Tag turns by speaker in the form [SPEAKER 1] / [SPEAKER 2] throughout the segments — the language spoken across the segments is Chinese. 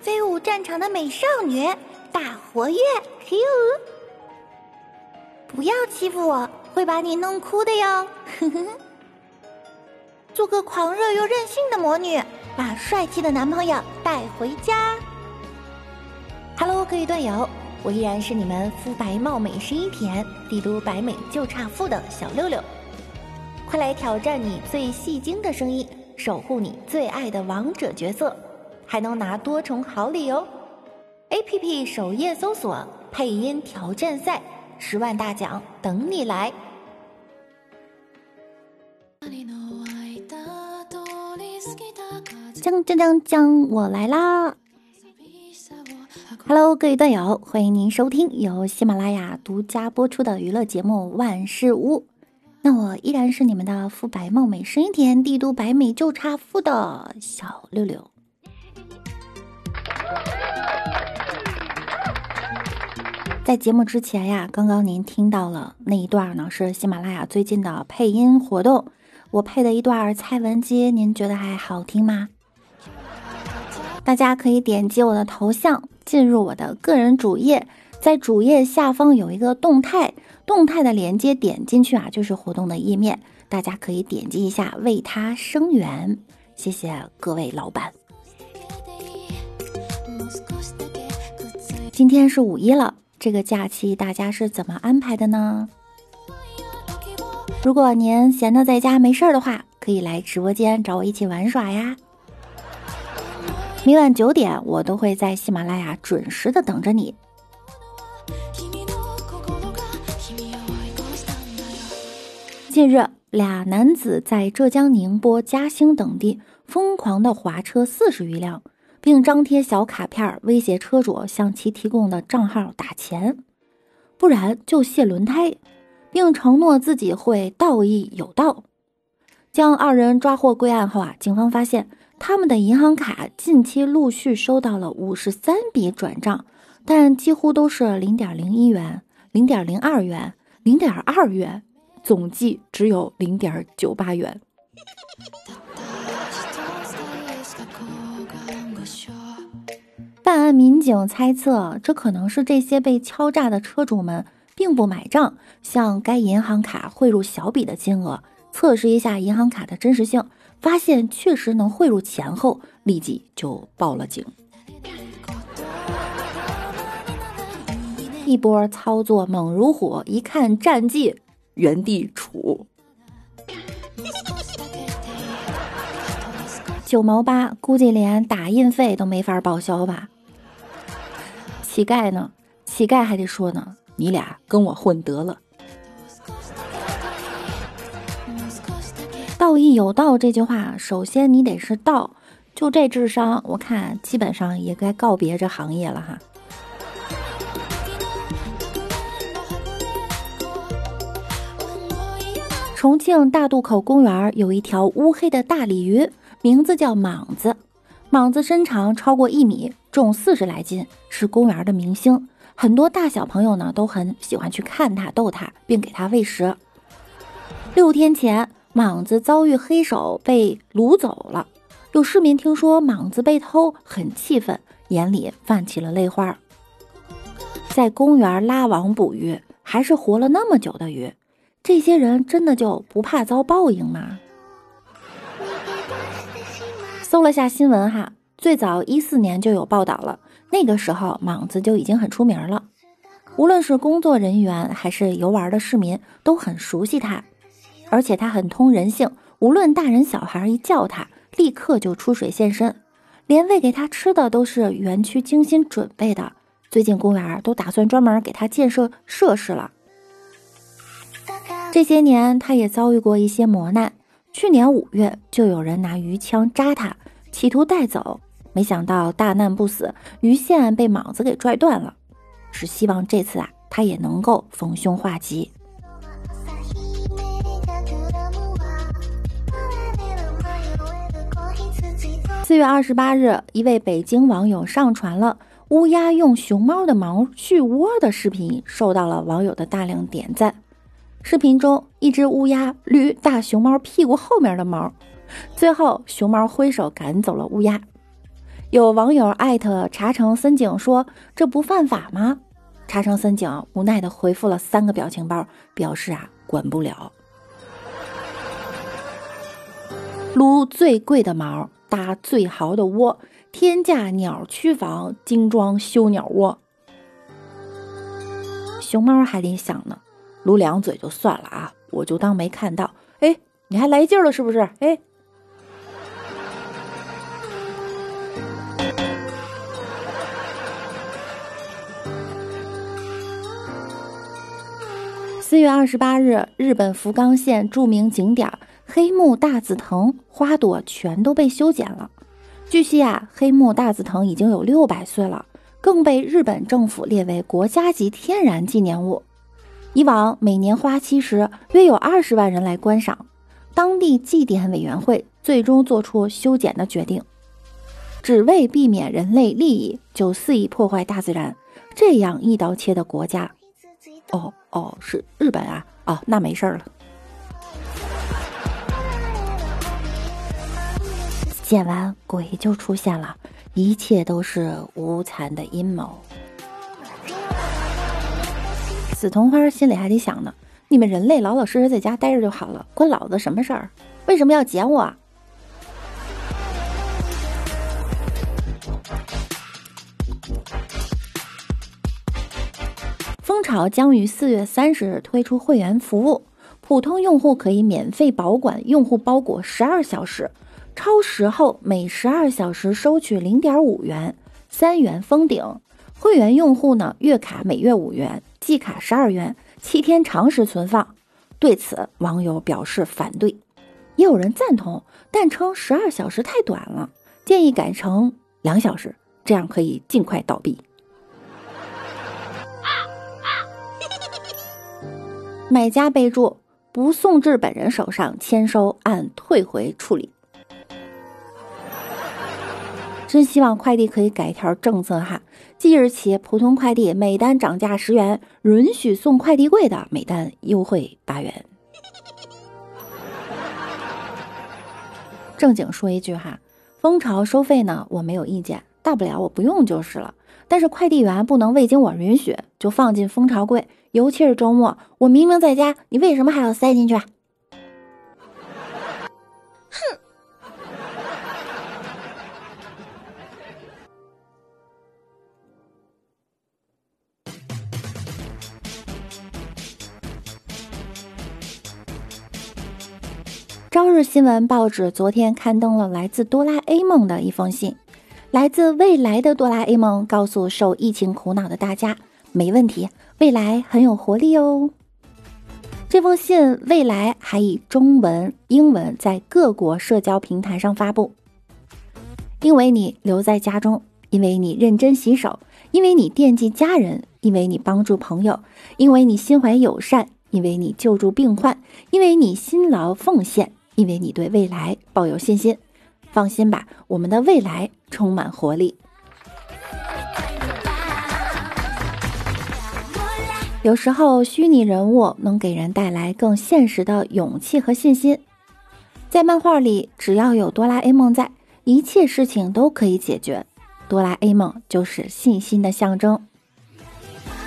[SPEAKER 1] 飞舞战场的美少女，大活跃，Q！不要欺负我，会把你弄哭的哟。呵呵。做个狂热又任性的魔女，把帅气的男朋友带回家。Hello，各位段友，我依然是你们肤白貌美、声音甜、帝都白美就差富的小六六。快来挑战你最戏精的声音，守护你最爱的王者角色，还能拿多重好礼哦！A P P 首页搜索“配音挑战赛”，十万大奖等你来！将将将将，我来啦！Hello，各位段友，欢迎您收听由喜马拉雅独家播出的娱乐节目《万事屋》。那我依然是你们的肤白貌美、声音甜、帝都白美就差富的小六六。在节目之前呀，刚刚您听到了那一段呢，是喜马拉雅最近的配音活动，我配的一段蔡文姬，您觉得还好听吗？大家可以点击我的头像，进入我的个人主页，在主页下方有一个动态。动态的连接点进去啊，就是活动的页面，大家可以点击一下为他声援，谢谢各位老板。今天是五一了，这个假期大家是怎么安排的呢？如果您闲着在家没事儿的话，可以来直播间找我一起玩耍呀。每晚九点，我都会在喜马拉雅准时的等着你。近日，俩男子在浙江宁波、嘉兴等地疯狂的划车四十余辆，并张贴小卡片威胁车主向其提供的账号打钱，不然就卸轮胎，并承诺自己会道义有道。将二人抓获归案后啊，警方发现他们的银行卡近期陆续收到了五十三笔转账，但几乎都是零点零一元、零点零二元、零点二元。总计只有零点九八元。办案民警猜测，这可能是这些被敲诈的车主们并不买账，向该银行卡汇入小笔的金额，测试一下银行卡的真实性，发现确实能汇入钱后，立即就报了警。一波操作猛如虎，一看战绩。原地杵，九毛八，估计连打印费都没法报销吧？乞丐呢？乞丐还得说呢，你俩跟我混得了。道义有道这句话，首先你得是道，就这智商，我看基本上也该告别这行业了哈。重庆大渡口公园有一条乌黑的大鲤鱼，名字叫莽子。莽子身长超过一米，重四十来斤，是公园的明星。很多大小朋友呢都很喜欢去看它、逗它，并给它喂食。六天前，莽子遭遇黑手被掳走了。有市民听说莽子被偷，很气愤，眼里泛起了泪花。在公园拉网捕鱼，还是活了那么久的鱼。这些人真的就不怕遭报应吗？搜了下新闻哈，最早一四年就有报道了，那个时候莽子就已经很出名了，无论是工作人员还是游玩的市民都很熟悉他，而且他很通人性，无论大人小孩一叫他，立刻就出水现身，连喂给他吃的都是园区精心准备的，最近公园都打算专门给他建设设施了。这些年，他也遭遇过一些磨难。去年五月，就有人拿鱼枪扎他，企图带走，没想到大难不死，鱼线被莽子给拽断了。只希望这次啊，他也能够逢凶化吉。四月二十八日，一位北京网友上传了乌鸦用熊猫的毛去窝的视频，受到了网友的大量点赞。视频中，一只乌鸦捋大熊猫屁股后面的毛，最后熊猫挥手赶走了乌鸦。有网友艾特茶城森井说：“这不犯法吗？”茶城森井无奈的回复了三个表情包，表示啊，管不了。撸最贵的毛，搭最豪的窝，天价鸟区房，精装修鸟窝。熊猫还得想呢，撸两嘴就算了啊，我就当没看到。哎，你还来劲了是不是？哎。四月二十八日，日本福冈县著名景点黑木大紫藤花朵全都被修剪了。据悉啊，黑木大紫藤已经有六百岁了。更被日本政府列为国家级天然纪念物。以往每年花期时，约有二十万人来观赏。当地祭典委员会最终做出修剪的决定，只为避免人类利益就肆意破坏大自然，这样一刀切的国家。哦哦，是日本啊！哦，那没事了。剪完鬼就出现了。一切都是无残的阴谋。紫藤花心里还得想呢：你们人类老老实实在家待着就好了，关老子什么事儿？为什么要剪我？蜂巢将于四月三十日推出会员服务，普通用户可以免费保管用户包裹十二小时。超时后每十二小时收取零点五元，三元封顶。会员用户呢，月卡每月五元，季卡十二元，七天常时存放。对此，网友表示反对，也有人赞同，但称十二小时太短了，建议改成两小时，这样可以尽快倒闭。买家备注：不送至本人手上，签收按退回处理。真希望快递可以改一条政策哈，即日起普通快递每单涨价十元，允许送快递柜的每单优惠八元。正经说一句哈，蜂巢收费呢我没有意见，大不了我不用就是了。但是快递员不能未经我允许就放进蜂巢柜，尤其是周末，我明明在家，你为什么还要塞进去？朝日新闻报纸昨天刊登了来自哆啦 A 梦的一封信。来自未来的哆啦 A 梦告诉受疫情苦恼的大家：“没问题，未来很有活力哦。”这封信未来还以中文、英文在各国社交平台上发布。因为你留在家中，因为你认真洗手，因为你惦记家人，因为你帮助朋友，因为你心怀友善，因为你救助病患，因为你辛劳奉献。因为你对未来抱有信心，放心吧，我们的未来充满活力。有时候，虚拟人物能给人带来更现实的勇气和信心。在漫画里，只要有哆啦 A 梦在，一切事情都可以解决。哆啦 A 梦就是信心的象征。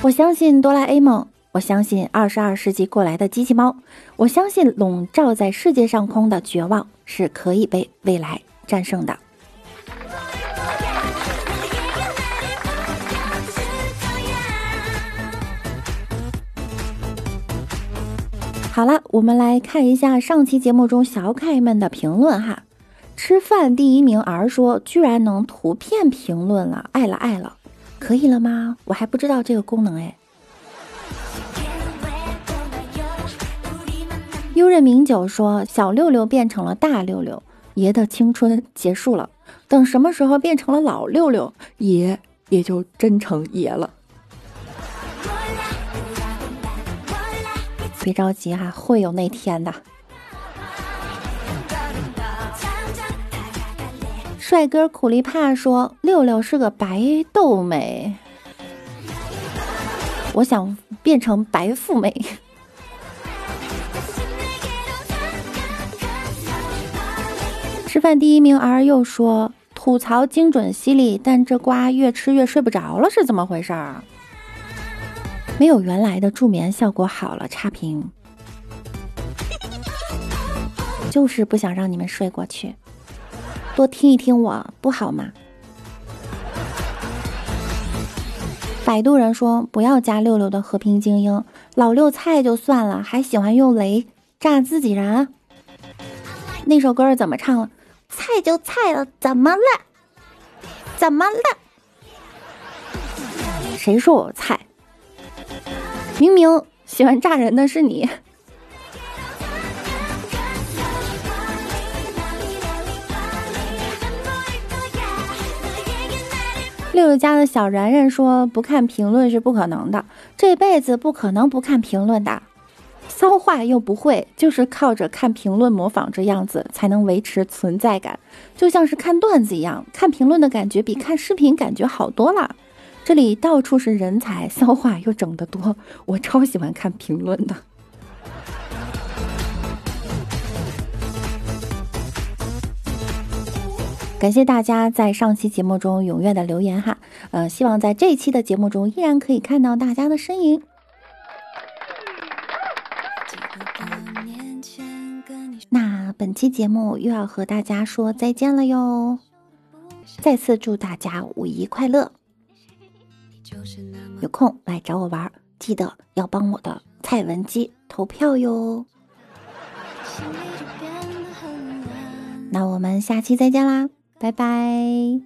[SPEAKER 1] 我相信哆啦 A 梦。我相信二十二世纪过来的机器猫，我相信笼罩在世界上空的绝望是可以被未来战胜的。好了，我们来看一下上期节目中小可爱们的评论哈。吃饭第一名儿说，居然能图片评论了，爱了爱了，可以了吗？我还不知道这个功能哎。悠任名酒说：“小六六变成了大六六，爷的青春结束了。等什么时候变成了老六六，爷也就真成爷了。别着急哈，会有那天的。”帅哥苦力怕说：“六六是个白豆美，我想变成白富美。”吃饭第一名儿又说：“吐槽精准犀利，但这瓜越吃越睡不着了，是怎么回事儿？没有原来的助眠效果好了，差评。就是不想让你们睡过去，多听一听我不好吗？摆渡人说不要加六六的和平精英，老六菜就算了，还喜欢用雷炸自己人。那首歌怎么唱了？菜就菜了，怎么了？怎么了？谁说我菜？明明喜欢炸人的是你。六六家的小然然说：“不看评论是不可能的，这辈子不可能不看评论的。骚话又不会，就是靠着看评论模仿这样子才能维持存在感，就像是看段子一样，看评论的感觉比看视频感觉好多了。这里到处是人才，骚话又整得多，我超喜欢看评论的。”感谢大家在上期节目中踊跃的留言哈，呃，希望在这一期的节目中依然可以看到大家的身影。本期节目又要和大家说再见了哟，再次祝大家五一快乐！有空来找我玩，记得要帮我的蔡文姬投票哟。那我们下期再见啦！拜拜。